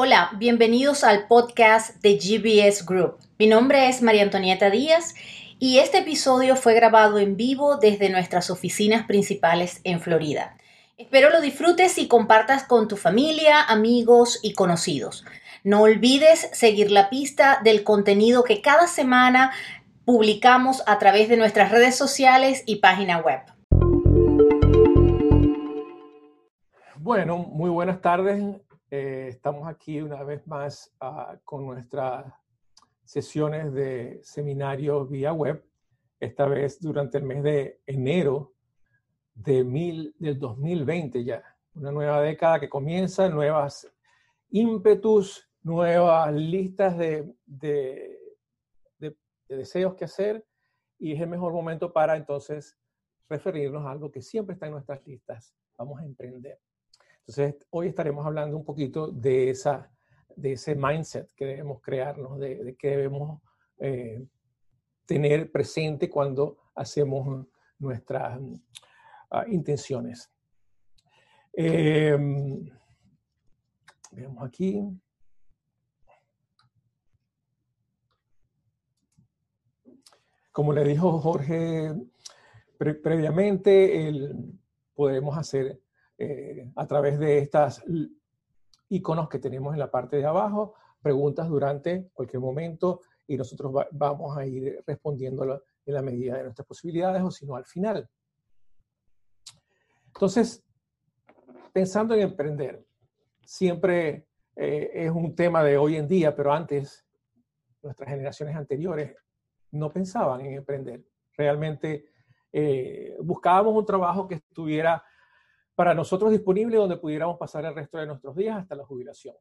Hola, bienvenidos al podcast de GBS Group. Mi nombre es María Antonieta Díaz y este episodio fue grabado en vivo desde nuestras oficinas principales en Florida. Espero lo disfrutes y compartas con tu familia, amigos y conocidos. No olvides seguir la pista del contenido que cada semana publicamos a través de nuestras redes sociales y página web. Bueno, muy buenas tardes. Eh, estamos aquí una vez más uh, con nuestras sesiones de seminario vía web, esta vez durante el mes de enero de mil, del 2020 ya. Una nueva década que comienza, nuevas ímpetus, nuevas listas de, de deseos que hacer y es el mejor momento para entonces referirnos a algo que siempre está en nuestras listas. Vamos a emprender. Entonces, hoy estaremos hablando un poquito de, esa, de ese mindset que debemos crearnos, de, de que debemos eh, tener presente cuando hacemos nuestras uh, intenciones. Eh, veamos aquí. Como le dijo Jorge pre previamente, podemos hacer eh, a través de estas iconos que tenemos en la parte de abajo, preguntas durante cualquier momento y nosotros va, vamos a ir respondiéndolo en la medida de nuestras posibilidades o si no al final. Entonces, pensando en emprender, siempre eh, es un tema de hoy en día, pero antes nuestras generaciones anteriores no pensaban en emprender. Realmente eh, buscábamos un trabajo que estuviera para nosotros disponible donde pudiéramos pasar el resto de nuestros días hasta la jubilación.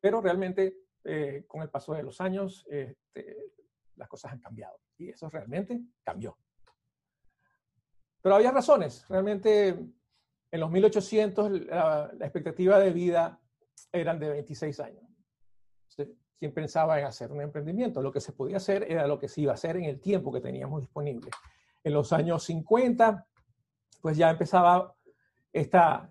Pero realmente, eh, con el paso de los años, este, las cosas han cambiado y eso realmente cambió. Pero había razones. Realmente, en los 1800, la, la expectativa de vida eran de 26 años. ¿Quién pensaba en hacer un emprendimiento? Lo que se podía hacer era lo que se iba a hacer en el tiempo que teníamos disponible. En los años 50, pues ya empezaba esta,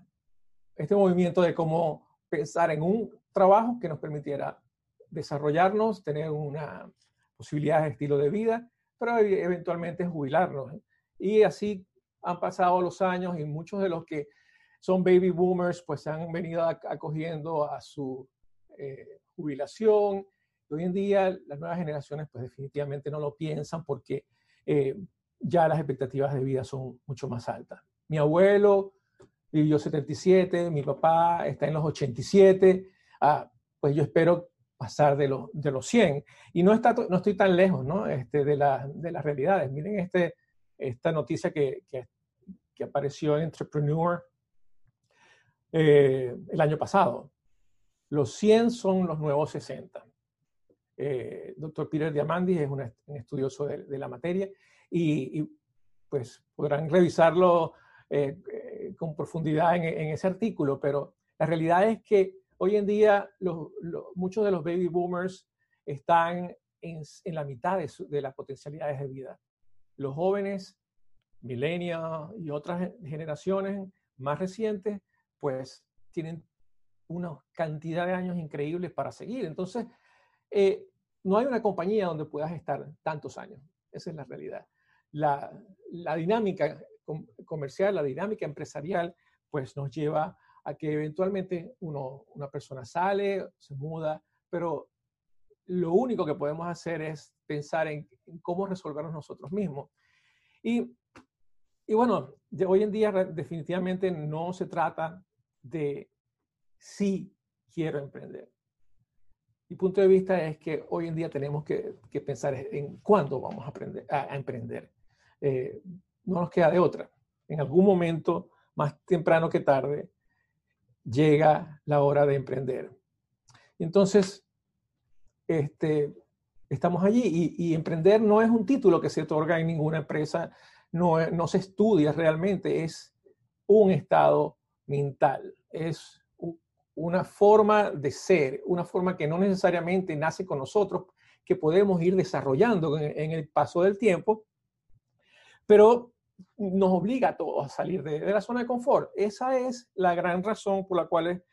este movimiento de cómo pensar en un trabajo que nos permitiera desarrollarnos, tener una posibilidad de estilo de vida, pero eventualmente jubilarnos. Y así han pasado los años y muchos de los que son baby boomers pues han venido acogiendo a su eh, jubilación. Hoy en día las nuevas generaciones pues definitivamente no lo piensan porque eh, ya las expectativas de vida son mucho más altas. Mi abuelo vivió 77, mi papá está en los 87, ah, pues yo espero pasar de los, de los 100. Y no, está, no estoy tan lejos ¿no? Este, de, la, de las realidades. Miren este, esta noticia que, que, apareció en Entrepreneur eh, el año pasado. Los 100 son los nuevos 60. Eh, doctor Peter Diamandis es un, estudioso de, la materia y, pues podrán revisarlo eh, eh, con profundidad en, ese artículo, pero la realidad es que hoy en día muchos de los baby boomers están en, la mitad de, las potencialidades de vida. Los jóvenes, millennials y otras generaciones más recientes, pues tienen una cantidad de años increíbles para seguir. Entonces, eh, no hay una compañía donde puedas estar tantos años. Esa es la realidad. La, dinámica comercial, la dinámica empresarial, pues nos lleva a que eventualmente una persona sale, se muda, pero lo único que podemos hacer es pensar en, cómo resolvernos nosotros mismos. Y, bueno, hoy en día definitivamente no se trata de si quiero emprender. Mi punto de vista es que hoy en día tenemos que, pensar en cuándo vamos a emprender. Eh, no nos queda de otra. En algún momento, más temprano que tarde, llega la hora de emprender. Entonces, este, estamos allí y, emprender no es un título que se otorga en ninguna empresa, no, se estudia realmente, es un estado mental, es una forma de ser, una forma que no necesariamente nace con nosotros, que podemos ir desarrollando en el paso del tiempo, pero nos obliga a todos a salir de, de, la zona de confort. Esa es la gran razón por la cual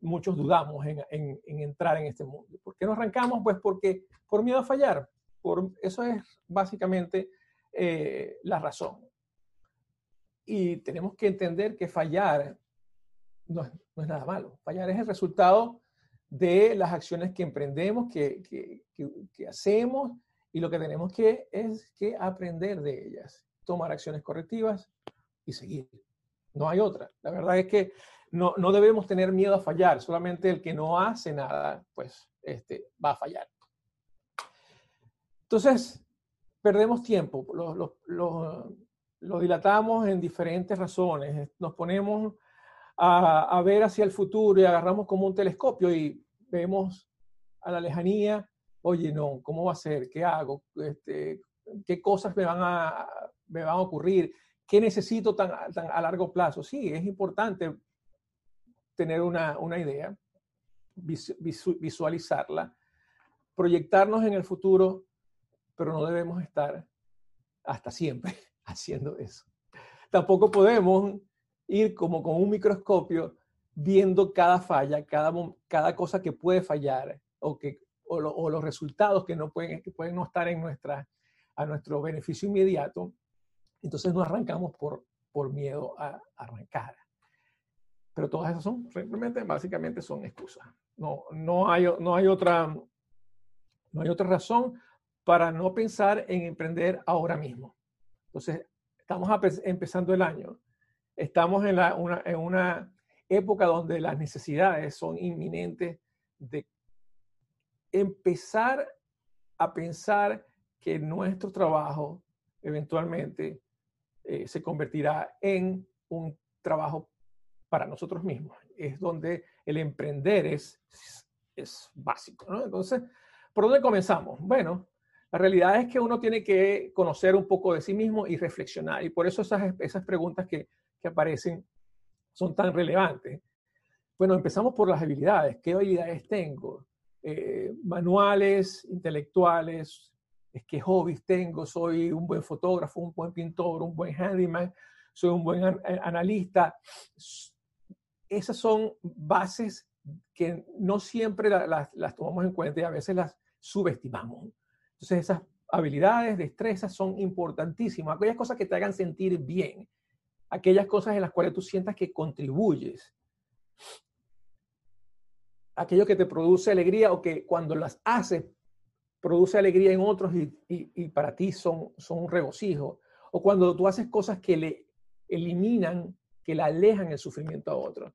muchos dudamos en, entrar en este mundo. ¿Por qué no arrancamos? Pues porque por miedo a fallar. Por, eso es básicamente eh, la razón. Y tenemos que entender que fallar no es, nada malo. Fallar es el resultado de las acciones que emprendemos, que, que, hacemos, y lo que tenemos que es que aprender de ellas, tomar acciones correctivas y seguir. No hay otra. La verdad es que no, no debemos tener miedo a fallar, solamente el que no hace nada, pues este, va a fallar. Entonces, perdemos tiempo, lo, lo, dilatamos en diferentes razones, nos ponemos a, ver hacia el futuro y agarramos como un telescopio y vemos a la lejanía, oye, no, ¿cómo va a ser? ¿Qué hago? Este, ¿Qué cosas me van, a, me van a ocurrir? ¿Qué necesito tan, a largo plazo? Sí, es importante tener una, una idea, visualizarla, proyectarnos en el futuro, pero no debemos estar hasta siempre haciendo eso. Tampoco podemos ir como con un microscopio viendo cada falla, cada, cada cosa que puede fallar o, que, o, los resultados que, no pueden, que pueden no estar en nuestra, a nuestro beneficio inmediato. Entonces no arrancamos por, por miedo a arrancar. Pero todas esas son, simplemente, básicamente son excusas. No, no, hay, no, hay otra, no hay otra razón para no pensar en emprender ahora mismo. Entonces, estamos empezando el año estamos en, una, en una época donde las necesidades son inminentes de empezar a pensar que nuestro trabajo eventualmente eh, se convertirá en un trabajo para nosotros mismos. Es donde el emprender es, es básico. ¿no? Entonces, ¿por dónde comenzamos? Bueno, la realidad es que uno tiene que conocer un poco de sí mismo y reflexionar. Y por eso esas, esas preguntas que que aparecen son tan relevantes. Bueno, empezamos por las habilidades. ¿Qué habilidades tengo? Eh, manuales, intelectuales, es qué hobbies tengo, soy un buen fotógrafo, un buen pintor, un buen handyman, soy un buen eh, analista. Esas son bases que no siempre las tomamos en cuenta y a veces las subestimamos. Entonces esas habilidades, destrezas son importantísimas, aquellas cosas que te hagan sentir bien, aquellas cosas en las cuales tú sientas que contribuyes. Aquello que te produce alegría o que cuando las haces produce alegría en otros y, para ti son, son un regocijo. O cuando tú haces cosas que le eliminan, que le alejan el sufrimiento a otros.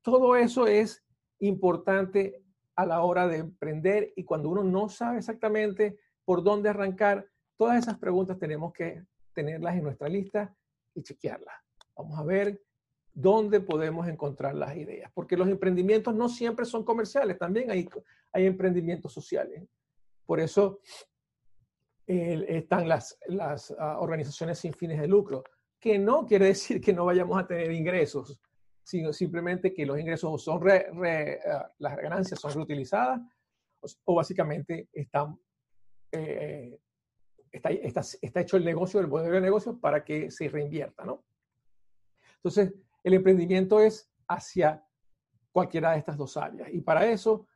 Todo eso es importante a la hora de emprender y cuando uno no sabe exactamente por dónde arrancar, todas esas preguntas tenemos que tenerlas en nuestra lista y chequearlas. Vamos a ver dónde podemos encontrar las ideas, porque los emprendimientos no siempre son comerciales, también hay, hay emprendimientos sociales. Por eso están las, ah, organizaciones sin fines de lucro, que no quiere decir que no vayamos a tener ingresos, sino simplemente que los ingresos son ah, las ganancias son reutilizadas o, básicamente están, eh, está, hecho el negocio, el modelo de negocio para que se reinvierta, ¿no? Entonces, el emprendimiento es hacia cualquiera de estas dos áreas. Y para eso,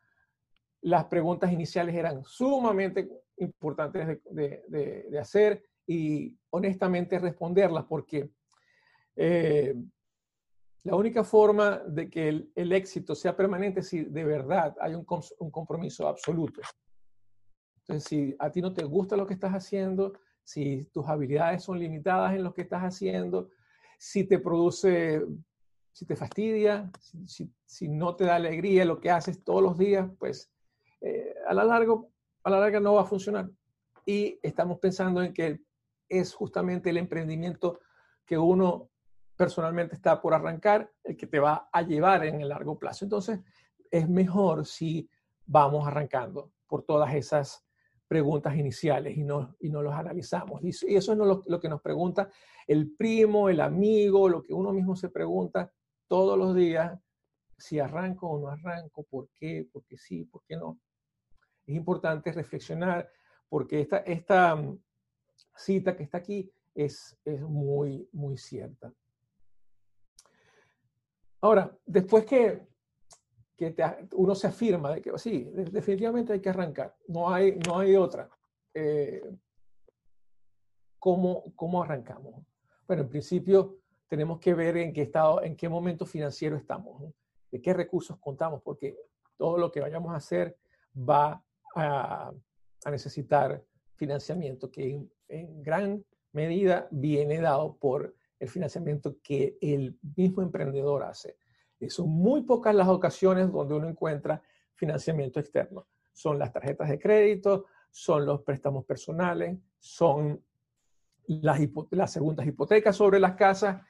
las preguntas iniciales eran sumamente importantes de, hacer y honestamente responderlas, porque eh, la única forma de que el, éxito sea permanente es si de verdad hay un, compromiso absoluto. Entonces, si a ti no te gusta lo que estás haciendo, si tus habilidades son limitadas en lo que estás haciendo, si te produce, si te fastidia, si, no te da alegría lo que haces todos los días, pues eh, a, la largo, a la larga no va a funcionar. Y estamos pensando en que es justamente el emprendimiento que uno personalmente está por arrancar el que te va a llevar en el largo plazo. Entonces, es mejor si vamos arrancando por todas esas preguntas iniciales y no, y no los analizamos. Y, eso es lo, lo, que nos pregunta el primo, el amigo, lo que uno mismo se pregunta todos los días, si arranco o no arranco, por qué, por qué sí, por qué no. Es importante reflexionar porque esta, esta mm, cita que está aquí es, es muy, muy cierta. Ahora, después que, que uno se afirma de que sí, definitivamente hay que arrancar, no hay, no hay otra. Eh, ¿cómo, ¿Cómo arrancamos? Bueno, en principio tenemos que ver en qué estado, en qué momento financiero estamos, de qué recursos contamos, porque todo lo que vayamos a hacer va a, necesitar financiamiento, que en, gran medida viene dado por el financiamiento que el mismo emprendedor hace. Y son muy pocas las ocasiones donde uno encuentra financiamiento externo. Son las tarjetas de crédito, son los préstamos personales, son las, segundas hipotecas sobre las casas,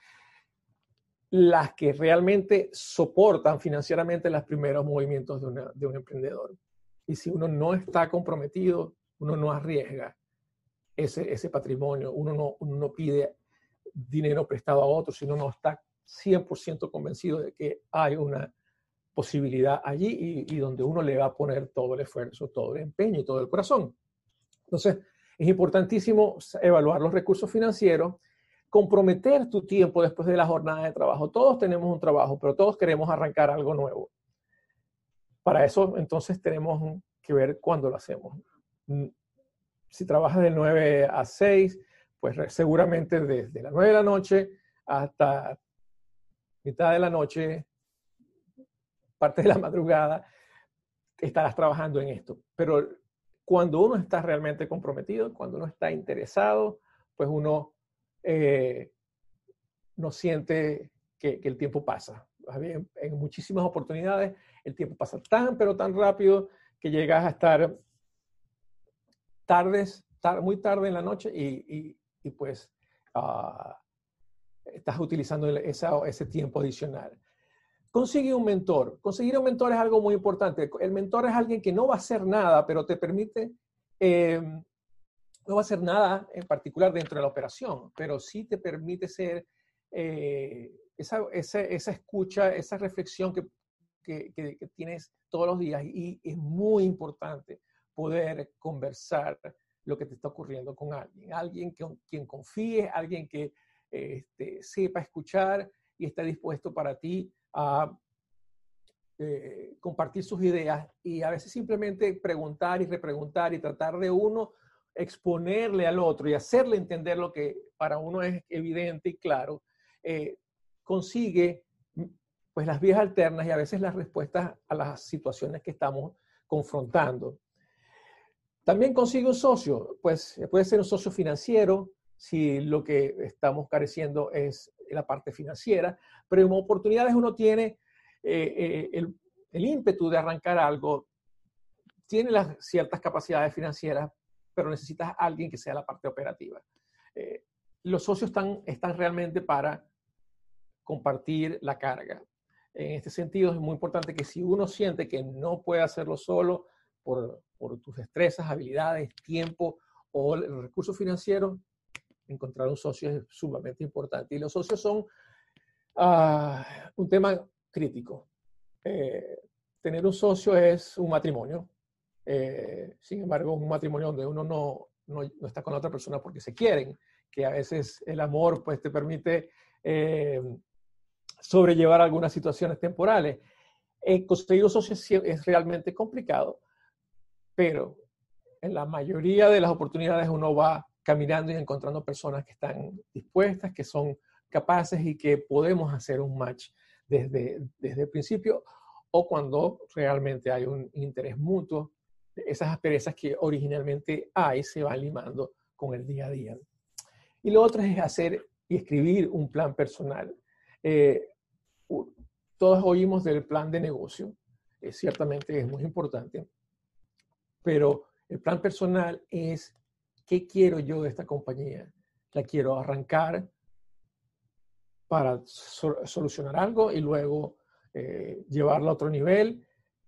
las que realmente soportan financieramente los primeros movimientos de un emprendedor. Y si uno no está comprometido, uno no arriesga ese, ese patrimonio, uno no, uno no pide dinero prestado a otro, sino no está 100% convencido de que hay una posibilidad allí y, y, donde uno le va a poner todo el esfuerzo, todo el empeño y todo el corazón. Entonces, es importantísimo evaluar los recursos financieros, comprometer tu tiempo después de la jornada de trabajo. Todos tenemos un trabajo, pero todos queremos arrancar algo nuevo. Para eso, entonces, tenemos que ver cuándo lo hacemos. Mm, si trabajas de 9 a 6, pues seguramente desde las 9 de la noche hasta mitad de la noche, parte de la madrugada, estarás trabajando en esto. Pero cuando uno está realmente comprometido, cuando uno está interesado, pues uno eh, no siente que, el tiempo pasa. En muchísimas oportunidades el tiempo pasa tan, pero tan rápido que llegas a estar tardes, muy tarde en la noche y, pues ah, estás utilizando ese tiempo adicional. Consigue un mentor. Conseguir un mentor es algo muy importante. El mentor es alguien que no va a hacer nada, pero te permite, em, no va a hacer nada en particular dentro de la operación, pero sí te permite ser eh, esa, esa, escucha, esa reflexión que, que, tienes todos los días y es muy importante poder conversar lo que te está ocurriendo con alguien, alguien que, quien confíe, alguien que este, sepa escuchar y esté dispuesto para ti a eh, compartir sus ideas y a veces simplemente preguntar y repreguntar y tratar de uno exponerle al otro y hacerle entender lo que para uno es evidente y claro, eh, consigue pues las vías alternas y a veces las respuestas a las situaciones que estamos confrontando. También consigue un socio, pues puede ser un socio financiero si lo que estamos careciendo es la parte financiera, pero en oportunidades uno tiene eh, eh, el, ímpetu de arrancar algo, tiene las ciertas capacidades financieras, pero necesitas alguien que sea la parte operativa. Eh, los socios están, están realmente para compartir la carga. En este sentido, es muy importante que si uno siente que no puede hacerlo solo, por, tus destrezas, habilidades, tiempo o recursos financieros, encontrar un socio es sumamente importante. Y los socios son ah, un tema crítico. Eh, tener un socio es un matrimonio. Eh, sin embargo, un matrimonio donde uno no, no, está con la otra persona porque se quieren, que a veces el amor pues, te permite eh, sobrellevar algunas situaciones temporales. conseguir un socio es realmente complicado, pero en la mayoría de las oportunidades uno va caminando y encontrando personas que están dispuestas, que son capaces y que podemos hacer un match desde, desde el principio o cuando realmente hay un interés mutuo. Esas asperezas que originalmente hay se van limando con el día a día. Y lo otro es hacer y escribir un plan personal. Eh, todos oímos del plan de negocio, eh, ciertamente es muy importante, pero el plan personal es qué quiero yo de esta compañía. La quiero arrancar para solucionar algo y luego eh, llevarla a otro nivel.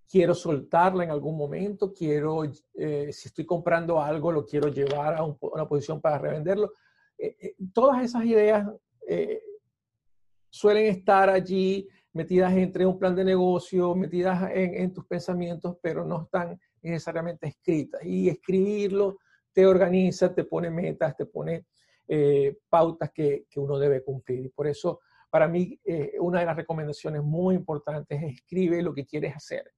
Quiero soltarla en algún momento. Quiero, eh, si estoy comprando algo, lo quiero llevar a, una posición para revenderlo. Eh, todas esas ideas suelen estar allí metidas entre un plan de negocio, metidas en, tus pensamientos, pero no están necesariamente escritas. Y escribirlo te organiza, te pone metas, te pone eh, pautas que, que, uno debe cumplir. Y por eso para mí eh, una de las recomendaciones muy importantes es escribe lo que quieres hacer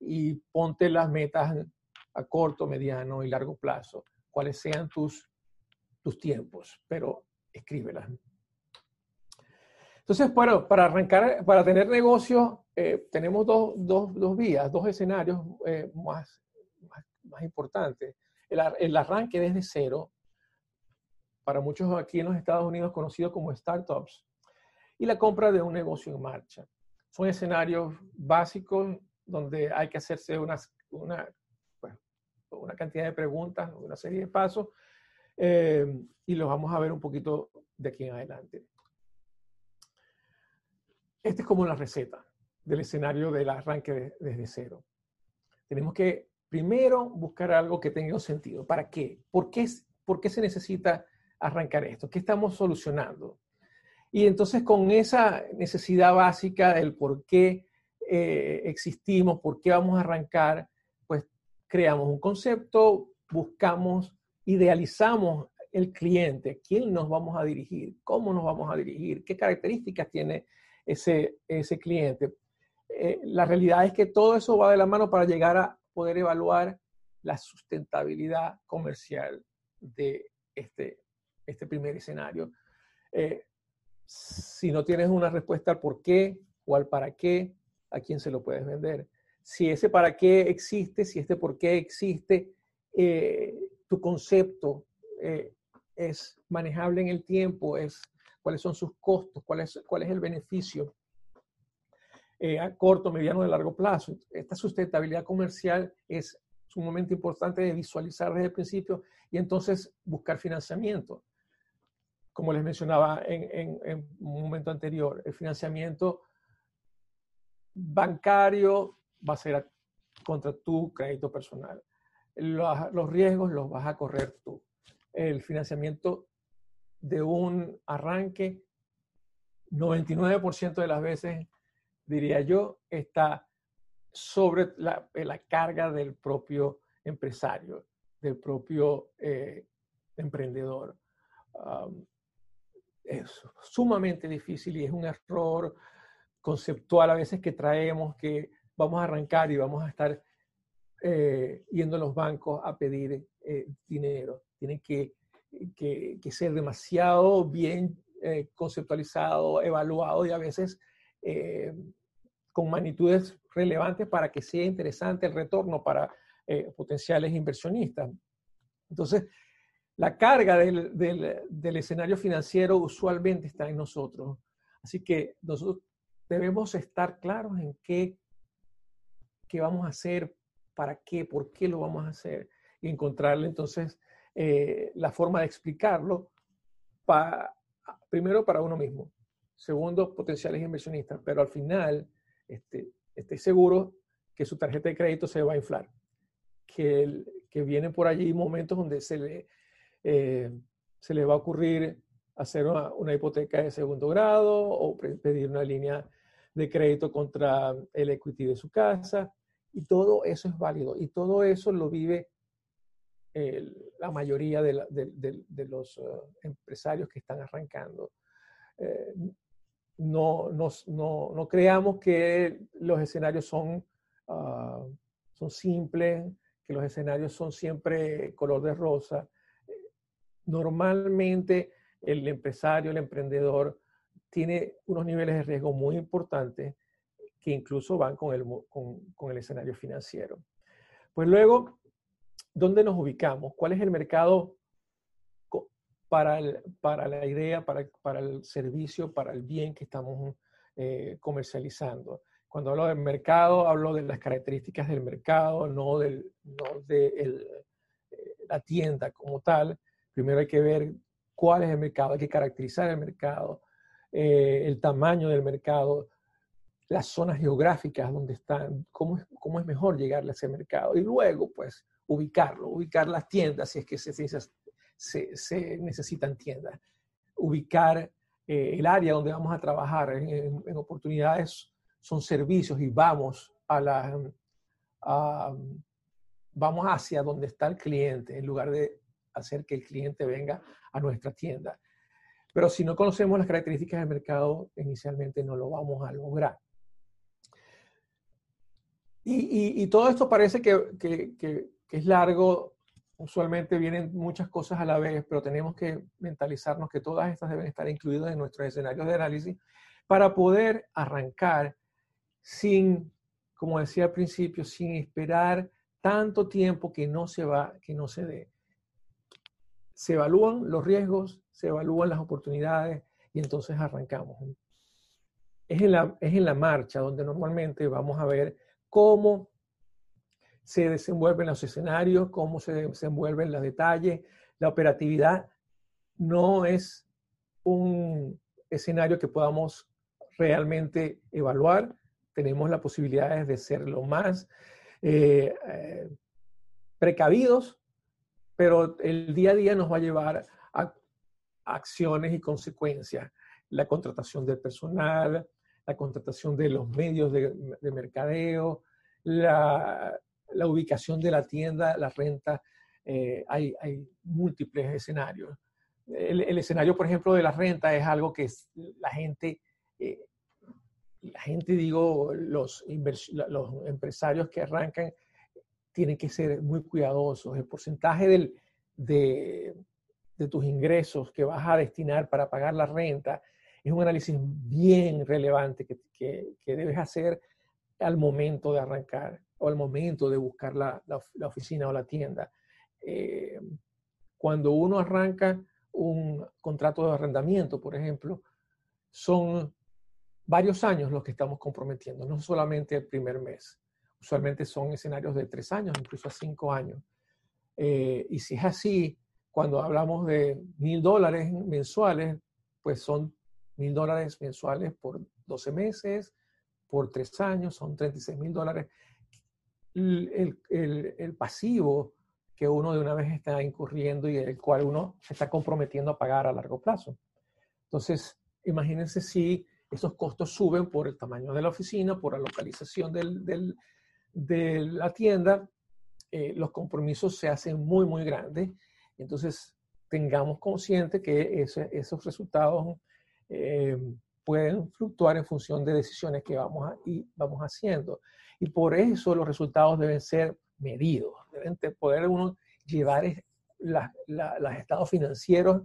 y ponte las metas a corto, mediano y largo plazo, cuáles sean tus, tus tiempos, pero escríbelas. Entonces, bueno, para arrancar, para tener negocio, eh, tenemos dos, dos, dos, vías, dos escenarios eh, más, más, importantes. El, el, arranque desde cero, para muchos aquí en los Estados Unidos conocido como startups, y la compra de un negocio en marcha. Son escenarios básicos donde hay que hacerse unas, una, una cantidad de preguntas, una serie de pasos, eh, y los vamos a ver un poquito de aquí en adelante. Esta es como la receta del escenario del arranque desde cero. Tenemos que primero buscar algo que tenga un sentido. ¿Para qué? ¿Por qué, por qué se necesita arrancar esto? ¿Qué estamos solucionando? Y entonces con esa necesidad básica del por qué eh, existimos, por qué vamos a arrancar, pues creamos un concepto, buscamos, idealizamos el cliente, quién nos vamos a dirigir, cómo nos vamos a dirigir, qué características tiene ese, ese cliente. Eh, la realidad es que todo eso va de la mano para llegar a poder evaluar la sustentabilidad comercial de este, este primer escenario. Eh, si no tienes una respuesta al por qué o al para qué, a quién se lo puedes vender. Si ese para qué existe, si este por qué existe, eh, tu concepto es manejable en el tiempo, es cuáles son sus costos, cuál es, cuál es el beneficio eh, a corto, mediano y largo plazo. Esta sustentabilidad comercial es sumamente importante de visualizar desde el principio y entonces buscar financiamiento. Como les mencionaba en, un momento anterior, el financiamiento bancario va a ser contra tu crédito personal. Los, los riesgos los vas a correr tú. El financiamiento de un arranque, 99% de las veces, diría yo, está sobre la, carga del propio empresario, del propio eh, emprendedor. es sumamente difícil y es un error conceptual a veces que traemos que vamos a arrancar y vamos a estar eh, yendo a los bancos a pedir eh, dinero. Tienen que que, ser demasiado bien eh, conceptualizado, evaluado y a veces eh, con magnitudes relevantes para que sea interesante el retorno para eh, potenciales inversionistas. Entonces, la carga del, del, escenario financiero usualmente está en nosotros. Así que nosotros debemos estar claros en qué, qué vamos a hacer, para qué, por qué lo vamos a hacer y encontrarle entonces eh, la forma de explicarlo, para, primero para uno mismo, segundo, potenciales inversionistas, pero al final este, esté seguro que su tarjeta de crédito se va a inflar, que, que vienen por allí momentos donde se le, eh, se le va a ocurrir hacer una, una, hipoteca de segundo grado o pedir una línea de crédito contra el equity de su casa. Y todo eso es válido. Y todo eso lo vive la mayoría de, los eh, empresarios que están arrancando. Eh, no, no, creamos que los escenarios son, ah, son simples, que los escenarios son siempre color de rosa. Normalmente el empresario, el emprendedor, tiene unos niveles de riesgo muy importantes que incluso van con el, con el escenario financiero. Pues luego, ¿dónde nos ubicamos? ¿Cuál es el mercado para, para la idea, para, para, el servicio, para el bien que estamos eh, comercializando? Cuando hablo del mercado, hablo de las características del mercado, no, no de eh, la tienda como tal. Primero hay que ver cuál es el mercado, hay que caracterizar el mercado, eh, el tamaño del mercado, las zonas geográficas donde están, cómo, cómo es mejor llegarle a ese mercado. Y luego, pues, ubicarlo, ubicar las tiendas si es que se, se, necesitan tiendas, ubicar eh, el área donde vamos a trabajar en, oportunidades son servicios y vamos a la vamos hacia donde está el cliente en lugar de hacer que el cliente venga a nuestra tienda. Pero si no conocemos las características del mercado, inicialmente no lo vamos a lograr. Y, todo esto parece que, es largo, usualmente vienen muchas cosas a la vez, pero tenemos que mentalizarnos que todas estas deben estar incluidas en nuestros escenarios de análisis para poder arrancar sin, como decía al principio, sin esperar tanto tiempo que no se va, que no se dé. Se evalúan los riesgos, se evalúan las oportunidades y entonces arrancamos. Es en la, es en la marcha donde normalmente vamos a ver cómo se desenvuelven los escenarios, cómo se desenvuelven los detalles. La operatividad no es un escenario que podamos realmente evaluar. Tenemos la posibilidad de ser lo más eh, eh, precavidos, pero el día a día nos va a llevar a acciones y consecuencias. La contratación del personal, la contratación de los medios de, mercadeo, la, ubicación de la tienda, la renta. Eh, hay, múltiples escenarios. El, escenario, por ejemplo, de la renta es algo que la gente, eh, la gente, digo, los, los empresarios que arrancan tienen que ser muy cuidadosos. El porcentaje del, de, de tus ingresos que vas a destinar para pagar la renta es un análisis bien relevante que, que, debes hacer al momento de arrancar o al momento de buscar la, la, oficina o la tienda. Eh, cuando uno arranca un contrato de arrendamiento, por ejemplo, son varios años los que estamos comprometiendo, no solamente el primer mes. Usualmente son escenarios de tres años, incluso a cinco años. Eh, y si es así, cuando hablamos de mil dólares mensuales, pues son mil dólares mensuales por 12 meses, por tres años, son 36 mil dólares. El, el, el, pasivo que uno de una vez está incurriendo y el cual uno se está comprometiendo a pagar a largo plazo. Entonces, imagínense si esos costos suben por el tamaño de la oficina, por la localización de la tienda, eh, los compromisos se hacen muy, muy grandes. Entonces, tengamos consciente que esos resultados eh, pueden fluctuar en función de decisiones que vamos, a, y vamos haciendo. Y por eso los resultados deben ser medidos, deben poder uno llevar los estados financieros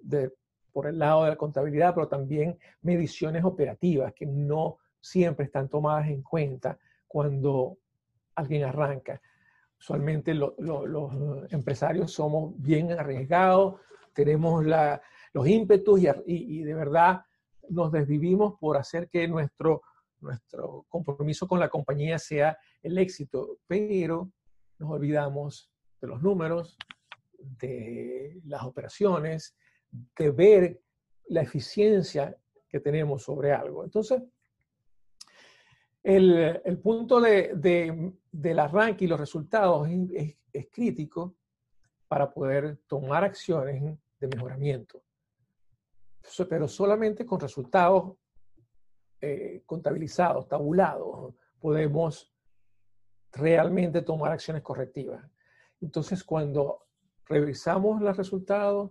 de, por el lado de la contabilidad, pero también mediciones operativas que no siempre están tomadas en cuenta cuando alguien arranca. Usualmente los empresarios somos bien arriesgados, tenemos la, los ímpetus y, de verdad nos desvivimos por hacer que nuestro, nuestro compromiso con la compañía sea el éxito, pero nos olvidamos de los números, de las operaciones, de ver la eficiencia que tenemos sobre algo. Entonces, el, punto de, del arranque y los resultados es, es, crítico para poder tomar acciones de mejoramiento pero solamente con resultados eh, contabilizados, tabulados, podemos realmente tomar acciones correctivas. Entonces, cuando revisamos los resultados,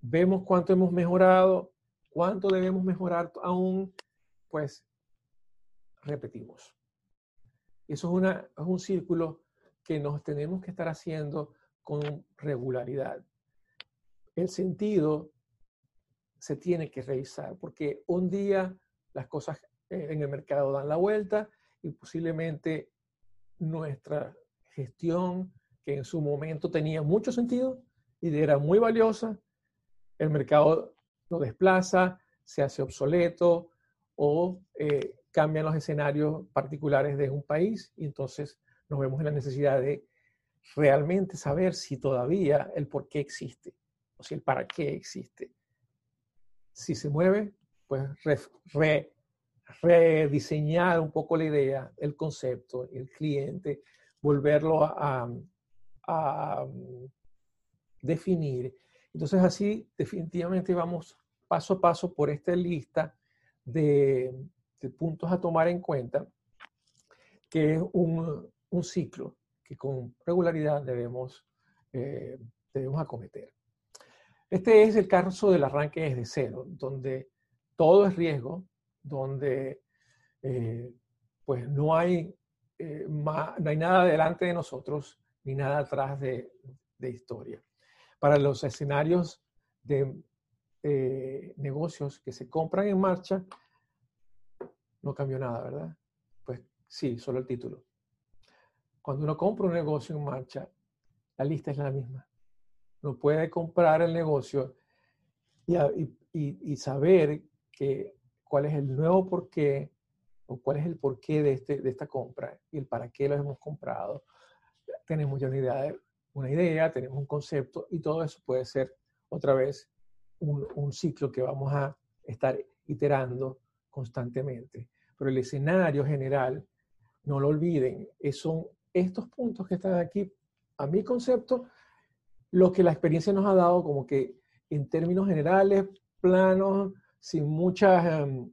vemos cuánto hemos mejorado, cuánto debemos mejorar aún, pues repetimos. Eso es, una, es un círculo que nos tenemos que estar haciendo con regularidad. El sentido se tiene que revisar, porque un día las cosas en el mercado dan la vuelta y posiblemente nuestra gestión, que en su momento tenía mucho sentido y era muy valiosa, el mercado lo desplaza, se hace obsoleto o eh, cambian los escenarios particulares de un país y entonces nos vemos en la necesidad de realmente saber si todavía el por qué existe o si el para qué existe si se mueve, pues rediseñar un poco la idea, el concepto, el cliente, volverlo a, definir. Entonces así definitivamente vamos paso a paso por esta lista de, puntos a tomar en cuenta, que es un, ciclo que con regularidad debemos, eh, debemos acometer. Este es el caso del arranque desde cero, donde todo es riesgo, donde eh, pues no hay, eh, no hay nada delante de nosotros ni nada atrás de, de historia. Para los escenarios de eh, negocios que se compran en marcha, no cambió nada, ¿verdad? Pues sí, solo el título. Cuando uno compra un negocio en marcha, la lista es la misma. Uno puede comprar el negocio y, y, saber que, cuál es el nuevo porqué o cuál es el porqué de, este, de esta compra y el para qué lo hemos comprado. Tenemos ya una idea, una idea, tenemos un concepto y todo eso puede ser otra vez un, ciclo que vamos a estar iterando constantemente. Pero el escenario general, no lo olviden, son estos puntos que están aquí, a mi concepto, lo que la experiencia nos ha dado como que en términos generales, planos, sin muchos em,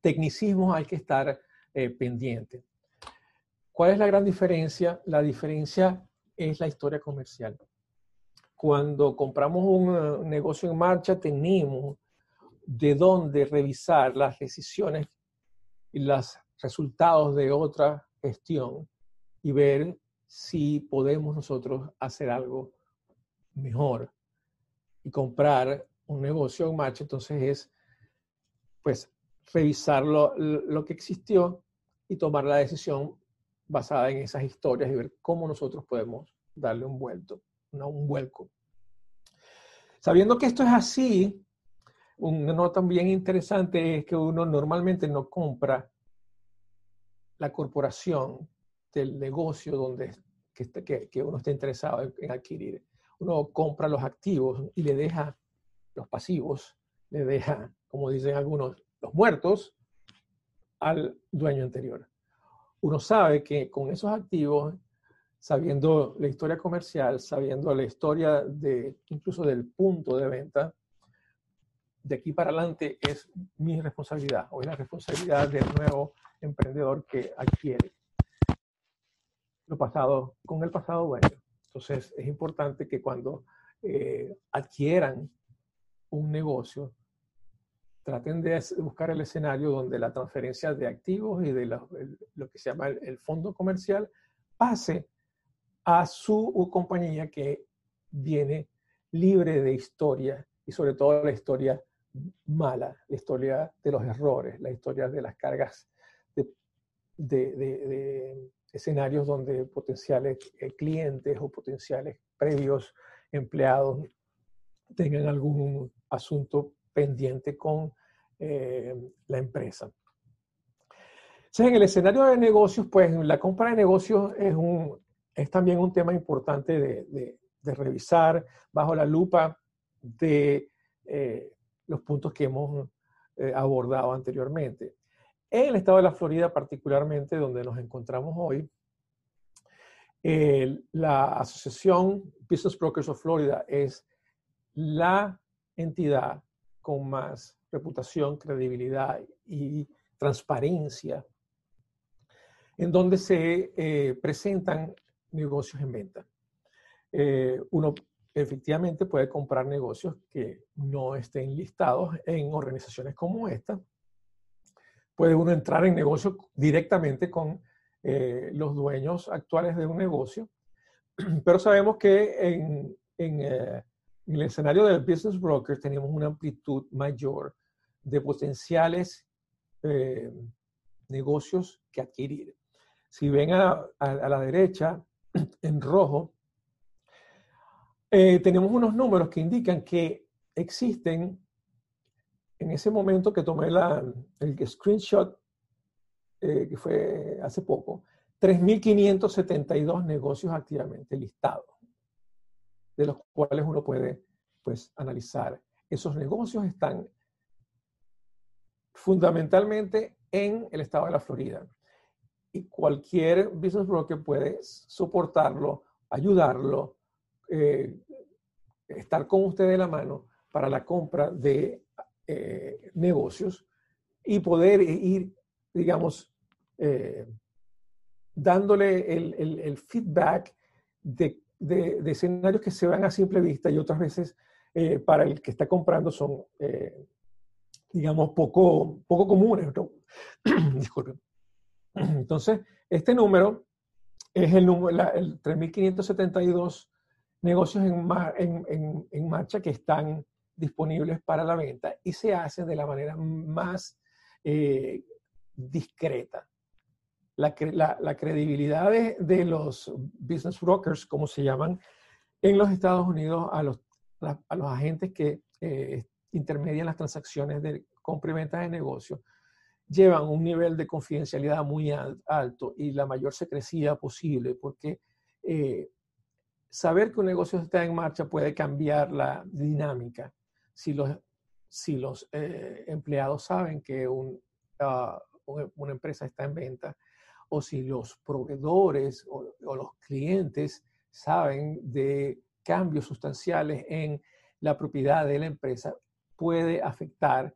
tecnicismos, hay que estar eh, pendiente. ¿Cuál es la gran diferencia? La diferencia es la historia comercial cuando compramos un eh, negocio en marcha, tenemos de dónde revisar las decisiones y los resultados de otra gestión y ver si podemos nosotros hacer algo mejor y comprar un negocio en marcha, entonces es pues revisar lo, que existió y tomar la decisión basada en esas historias y ver cómo nosotros podemos darle un vuelto un vuelco. Sabiendo que esto es así, una nota bien interesante es que uno normalmente no compra la corporación del negocio donde que, uno está interesado en adquirir. Uno compra los activos y le deja los pasivos, le deja, como dicen algunos, los muertos al dueño anterior. Uno sabe que con esos activos sabiendo la historia comercial, sabiendo la historia de incluso del punto de venta, de aquí para adelante es mi responsabilidad o es la responsabilidad del nuevo emprendedor que adquiere lo pasado con el pasado bueno. Entonces es importante que cuando eh, adquieran un negocio, traten de buscar el escenario donde la transferencia de activos y de lo, que se llama el fondo comercial pase a su compañía que viene libre de historia y sobre todo la historia mala, la historia de los errores, la historia de las cargas de, escenarios donde potenciales eh, clientes o potenciales previos empleados tengan algún asunto pendiente con eh, la empresa. Entonces, en el escenario de negocios, pues la compra de negocios es también un tema importante de, revisar bajo la lupa de eh, los puntos que hemos abordado anteriormente. En el estado de la Florida, particularmente donde nos encontramos hoy, la Asociación Business Brokers of Florida es la entidad con más reputación, credibilidad y transparencia, en donde se eh, presentan negocios en venta. Eh, uno efectivamente puede comprar negocios que no estén listados en organizaciones como esta. Puede uno entrar en negocio directamente con eh, los dueños actuales de un negocio, pero sabemos que eh, en el escenario del business broker tenemos una amplitud mayor de potenciales negocios que adquirir. Si ven a, la derecha, en rojo, eh, tenemos unos números que indican que existen, en ese momento que tomé la, el screenshot, eh, que fue hace poco, 3.572 negocios activamente listados, de los cuales uno puede pues, analizar. Esos negocios están fundamentalmente en el estado de la Florida y cualquier business broker puede soportarlo, ayudarlo, eh, estar con usted de la mano para la compra de eh, negocios y poder ir, digamos, eh, dándole el, feedback de, escenarios que se van a simple vista y otras veces eh, para el que está comprando son, eh, digamos, poco, poco comunes. Disculpen. Entonces, este número es el, número, el 3.572 negocios en, en, en, marcha que están disponibles para la venta y se hace de la manera más eh, discreta. La, la, credibilidad de, los business brokers, como se llaman en los Estados Unidos, a los, a los agentes que eh, intermedian las transacciones de compra y venta de negocios, llevan un nivel de confidencialidad muy alto y la mayor secrecía posible, porque eh, saber que un negocio está en marcha puede cambiar la dinámica. Si los, si los eh, empleados saben que ah, una empresa está en venta, o si los proveedores o, los clientes saben de cambios sustanciales en la propiedad de la empresa, puede afectar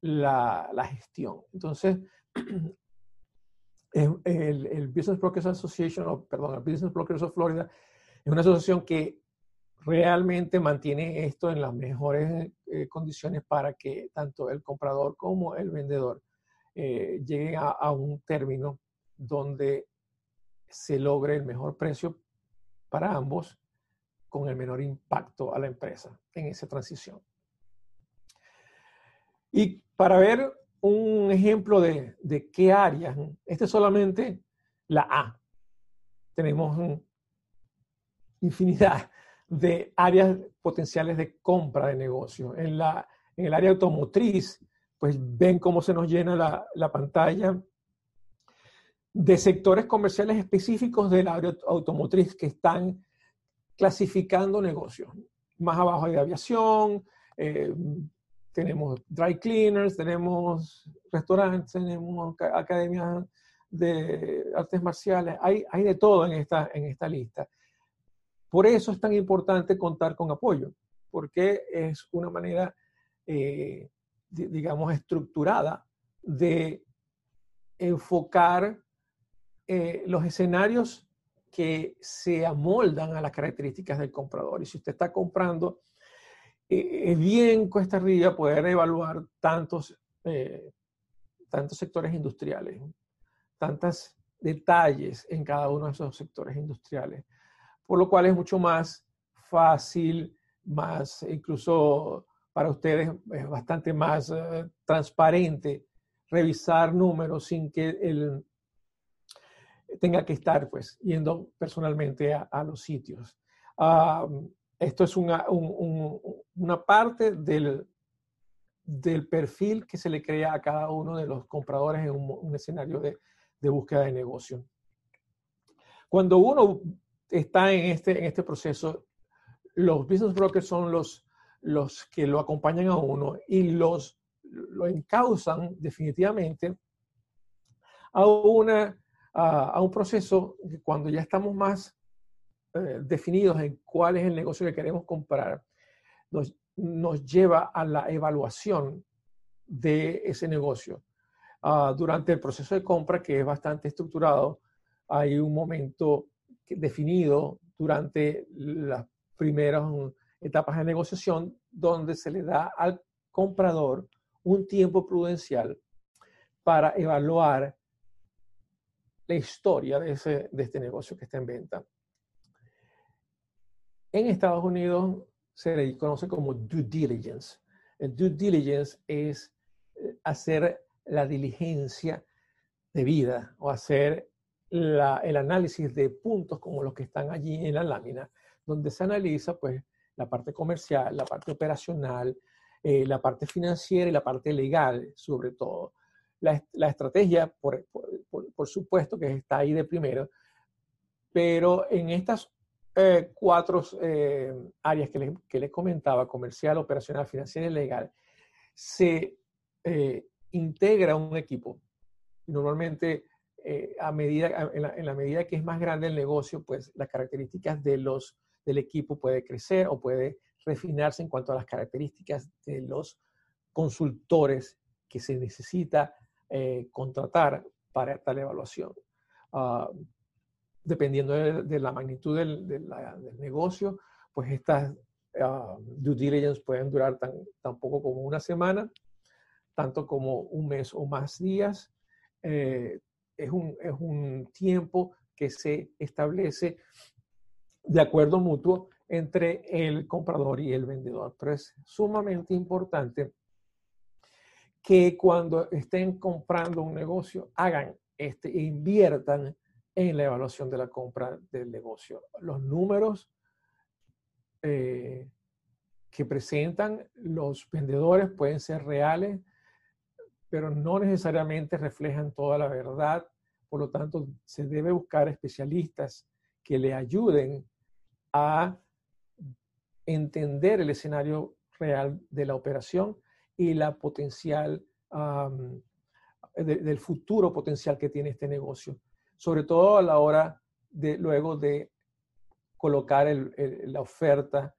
la, la gestión. Entonces, el, el, Business Brokers Association, o perdón, el Business Brokers of Florida, es una asociación que realmente mantiene esto en las mejores eh, condiciones para que tanto el comprador como el vendedor eh, lleguen a, a, un término donde se logre el mejor precio para ambos con el menor impacto a la empresa en esa transición. Y para ver un ejemplo de, de qué áreas, este es solamente la A. Tenemos infinidad de áreas potenciales de compra de negocio. En, la, en el área automotriz, pues ven cómo se nos llena la, la pantalla de sectores comerciales específicos del área automotriz que están clasificando negocios. Más abajo hay de aviación, eh, tenemos dry cleaners, tenemos restaurantes, tenemos academias de artes marciales, hay, hay de todo en esta, en esta lista. Por eso es tan importante contar con apoyo, porque es una manera, eh, digamos, estructurada de enfocar eh, los escenarios que se amoldan a las características del comprador. Y si usted está comprando eh, es bien cuesta arriba poder evaluar tantos, tantos sectores industriales, tantos detalles en cada uno de esos sectores industriales, por lo cual es mucho más fácil, más incluso para ustedes es bastante más eh, transparente revisar números sin que él tenga que estar pues yendo personalmente a, los sitios. Ah, esto es una, una parte del, del, perfil que se le crea a cada uno de los compradores en un, escenario de, de, búsqueda de negocio. Cuando uno está en este, en este proceso, los business brokers son los, los que lo acompañan a uno y los lo encausan definitivamente a, una, a, un proceso que cuando ya estamos más eh, definidos en cuál es el negocio que queremos comprar, nos, nos lleva a la evaluación de ese negocio. Ah, durante el proceso de compra, que es bastante estructurado, hay un momento definido durante las primeras etapas de negociación donde se le da al comprador un tiempo prudencial para evaluar la historia de, ese, de este negocio que está en venta. En Estados Unidos se le conoce como due diligence. El due diligence es eh, hacer la diligencia de vida o hacer el análisis de puntos como los que están allí en la lámina, donde se analiza pues la parte comercial, la parte operacional, eh, la parte financiera y la parte legal, sobre todo. La, estrategia, por, por, supuesto, que está ahí de primero, pero en estas eh, cuatro eh, áreas que les, que comentaba, comercial, operacional, financiera y legal, se eh, integra un equipo. Normalmente, a medida, en la, medida que es más grande el negocio, pues las características de los, del equipo puede crecer o puede refinarse en cuanto a las características de los consultores que se necesita contratar para tal evaluación. Ah, dependiendo de, la magnitud del, negocio, pues estas uh, due diligence pueden durar tan, tan, poco como una semana, tanto como un mes o más días. Eh, es, un, es un tiempo que se establece de acuerdo mutuo entre el comprador y el vendedor. Pero es sumamente importante que cuando estén comprando un negocio hagan este, inviertan en la evaluación de la compra del negocio. Los números eh, que presentan los vendedores pueden ser reales, pero no necesariamente reflejan toda la verdad. Por lo tanto, se debe buscar especialistas que le ayuden a entender el escenario real de la operación y la potencial del futuro potencial que tiene este negocio, sobre todo a la hora de luego de colocar la oferta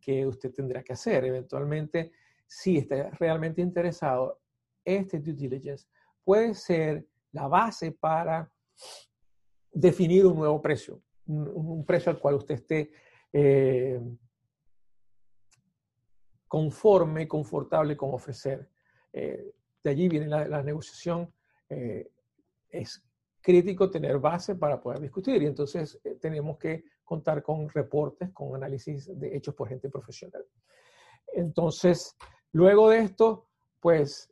que usted tendrá que hacer. Eventualmente, si está realmente interesado, este due diligence puede ser la base para definir un nuevo precio, un, precio al cual usted esté eh, conforme y confortable con ofrecer. Eh, de allí viene la, negociación. Eh, es crítico tener base para poder discutir y entonces tenemos que contar con reportes, con análisis de hechos por gente profesional. Entonces, luego de esto, pues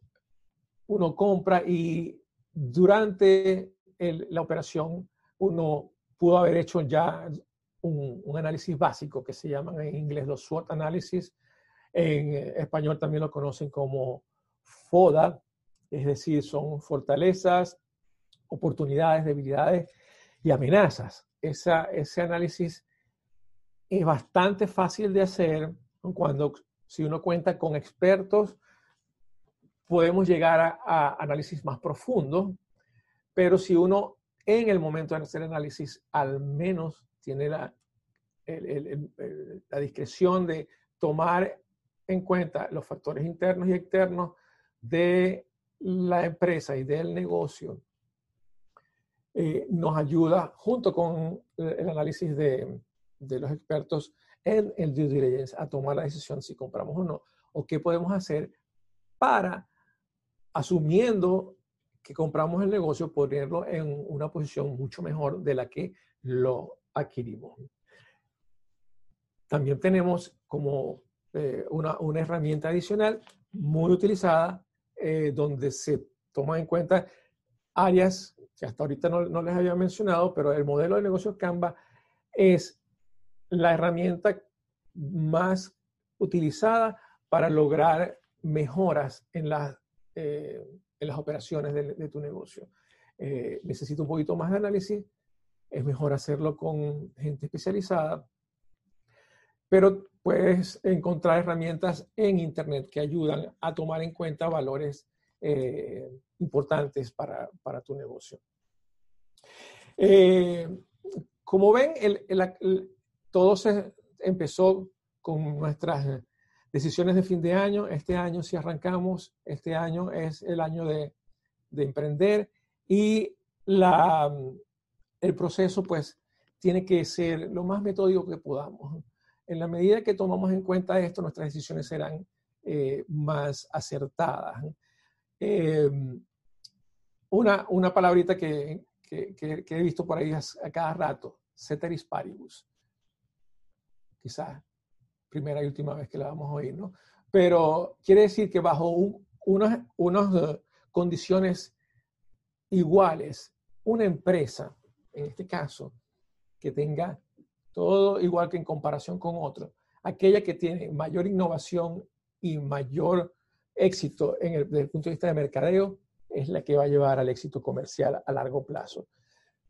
uno compra y durante la operación uno pudo haber hecho ya un, análisis básico que se llaman en inglés los SWOT análisis. En español también lo conocen como FODA, es decir, son fortalezas, oportunidades, debilidades y amenazas ese análisis es bastante fácil de hacer cuando si uno cuenta con expertos, podemos llegar a, análisis más profundos, pero si uno en el momento de hacer análisis al menos tiene la, la discreción de tomar en cuenta los factores internos y externos de la empresa y del negocio eh, nos ayuda junto con el análisis de, de, los expertos en el due diligence a tomar la decisión si compramos o no, o qué podemos hacer para, asumiendo que compramos el negocio, ponerlo en una posición mucho mejor de la que lo adquirimos. También tenemos como eh, una, una, herramienta adicional muy utilizada eh, donde se toman en cuenta áreas que hasta ahorita no, les había mencionado, pero el modelo de negocio Canva es la herramienta más utilizada para lograr mejoras en, eh, en las operaciones de, tu negocio. Eh, un poquito más de análisis, es mejor hacerlo con gente especializada, pero puedes encontrar herramientas en Internet que ayudan a tomar en cuenta valores eh, importantes para, para, tu negocio. Eh, como ven, el, todo se empezó con nuestras decisiones de fin de año. Este año, si arrancamos, este año es el año de, de emprender y la, el proceso, pues, tiene que ser lo más metódico que podamos. En la medida que tomamos en cuenta esto, nuestras decisiones serán eh, más acertadas. Em, una, una palabrita que, que, que, he visto por ahí a, cada rato, ceteris paribus. Quizás primera y última vez que la vamos a oír, ¿no? Pero quiere decir que bajo unas, unas eh, condiciones iguales, una empresa, en este caso, que tenga todo igual que en comparación con otro, aquella que tiene mayor innovación y mayor éxito en el, desde el punto de vista de mercadeo es la que va a llevar al éxito comercial a largo plazo.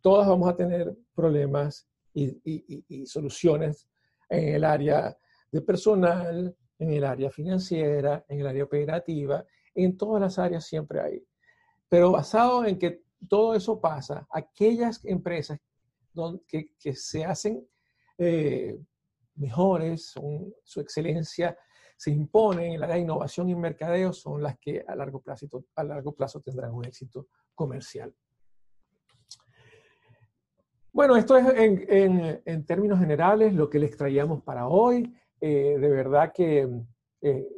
Todas vamos a tener problemas y, soluciones en el área de personal, en el área financiera, en el área operativa, en todas las áreas siempre hay. Pero basado en que todo eso pasa, aquellas empresas que, que se hacen eh, mejores, su excelencia se imponen, la innovación y mercadeo son las que a largo plazo, a largo plazo tendrán un éxito comercial. Bueno, esto es en, en, términos generales lo que les traíamos para hoy. De verdad que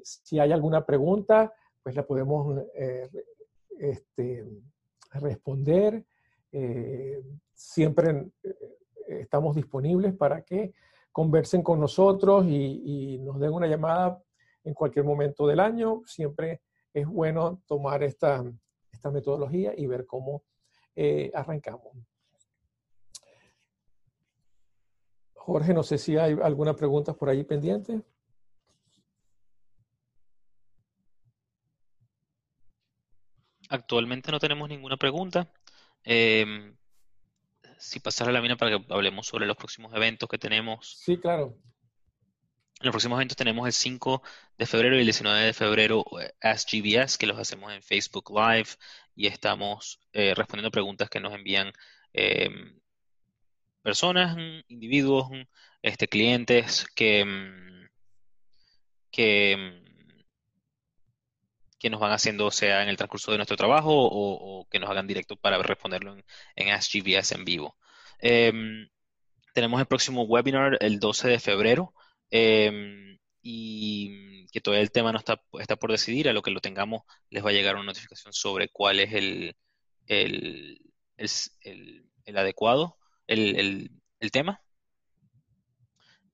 si hay alguna pregunta, pues la podemos este, responder. siempre estamos disponibles para que conversen con nosotros y, nos den una llamada en cualquier momento del año. Siempre es bueno tomar esta, metodología y ver cómo eh, arrancamos. Jorge, no sé si hay alguna pregunta por ahí pendiente. Actualmente no tenemos ninguna pregunta. Em, si pasar a la mina para que hablemos sobre los próximos eventos que tenemos. Sí, claro. En los próximos eventos tenemos el 5 de febrero y el 19 de febrero eh, Ask GBS, que los hacemos en Facebook Live y estamos eh, respondiendo preguntas que nos envían em, personas, individuos, este, clientes que, em, que, em, que nos van haciendo, sea en el transcurso de nuestro trabajo o, que nos hagan directo para responderlo en, en Ask GBS en vivo. tenemos el próximo webinar el 12 de febrero Em, y que todavía el tema no está, está por decidir, a lo que lo tengamos les va a llegar una notificación sobre cuál es el, el, el, adecuado, el, tema.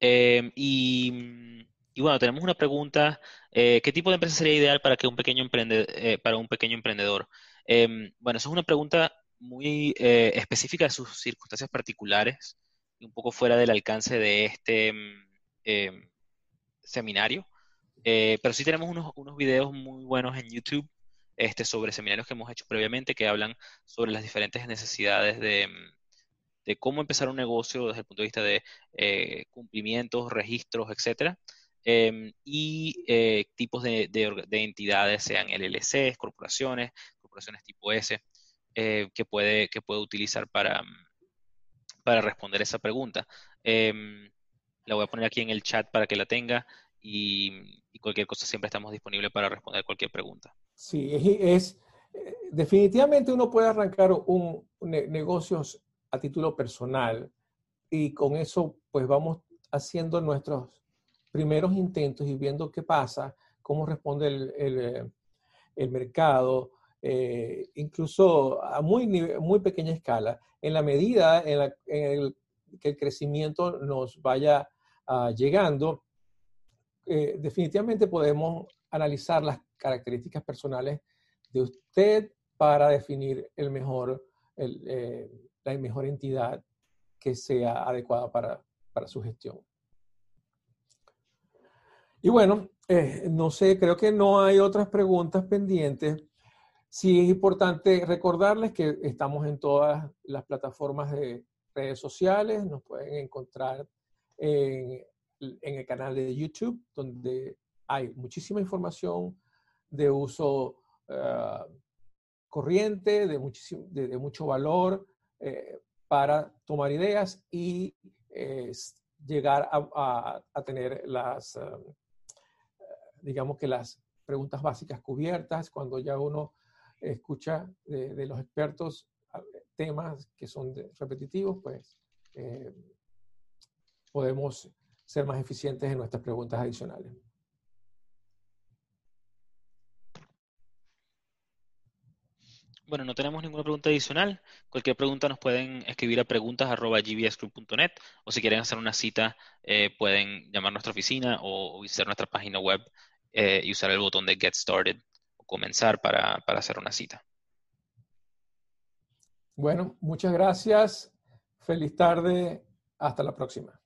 Em, y, y, bueno, tenemos una pregunta, eh, ¿qué tipo de empresa sería ideal para, que un, pequeño eh, para un pequeño emprendedor? Em, bueno, eso es una pregunta muy eh, específica de sus circunstancias particulares y un poco fuera del alcance de este Em, seminario. Pero sí tenemos unos, unos videos muy buenos en YouTube este, sobre seminarios que hemos hecho previamente que hablan sobre las diferentes necesidades de, de cómo empezar un negocio desde el punto de vista de eh, cumplimientos, registros, etcétera. Em, y eh, tipos de, de, entidades, sean LLCs, corporaciones, corporaciones tipo S, que, puede, que puede utilizar para, para responder esa pregunta. Em, la voy a poner aquí en el chat para que la tenga y, cualquier cosa siempre estamos disponibles para responder cualquier pregunta. Sí, es, eh, definitivamente uno puede arrancar un, negocios a título personal y con eso pues vamos haciendo nuestros primeros intentos y viendo qué pasa, cómo responde el, el, eh, mercado, eh, incluso a muy, muy pequeña escala, en la medida en, la, en el que el crecimiento nos vaya ah, llegando, eh, definitivamente podemos analizar las características personales de usted para definir el mejor, la mejor entidad que sea adecuada para, su gestión. Y bueno, eh, no sé, creo que no hay otras preguntas pendientes. Sí es importante recordarles que estamos en todas las plataformas de redes sociales, nos pueden encontrar en, el canal de YouTube, donde hay muchísima información de uso eh, corriente, de, muchísimo, de, mucho valor eh, para tomar ideas y llegar a, tener las, eh, digamos que las preguntas básicas cubiertas cuando ya uno escucha de los expertos temas que son repetitivos, pues eh, podemos ser más eficientes en nuestras preguntas adicionales. Bueno, no tenemos ninguna pregunta adicional. Cualquier pregunta nos pueden escribir a preguntas.gbsgroup.net o si quieren hacer una cita eh, pueden llamar a nuestra oficina o, visitar nuestra página web eh, y usar el botón de Get Started o comenzar para hacer una cita. Bueno, muchas gracias. Feliz tarde. Hasta la próxima.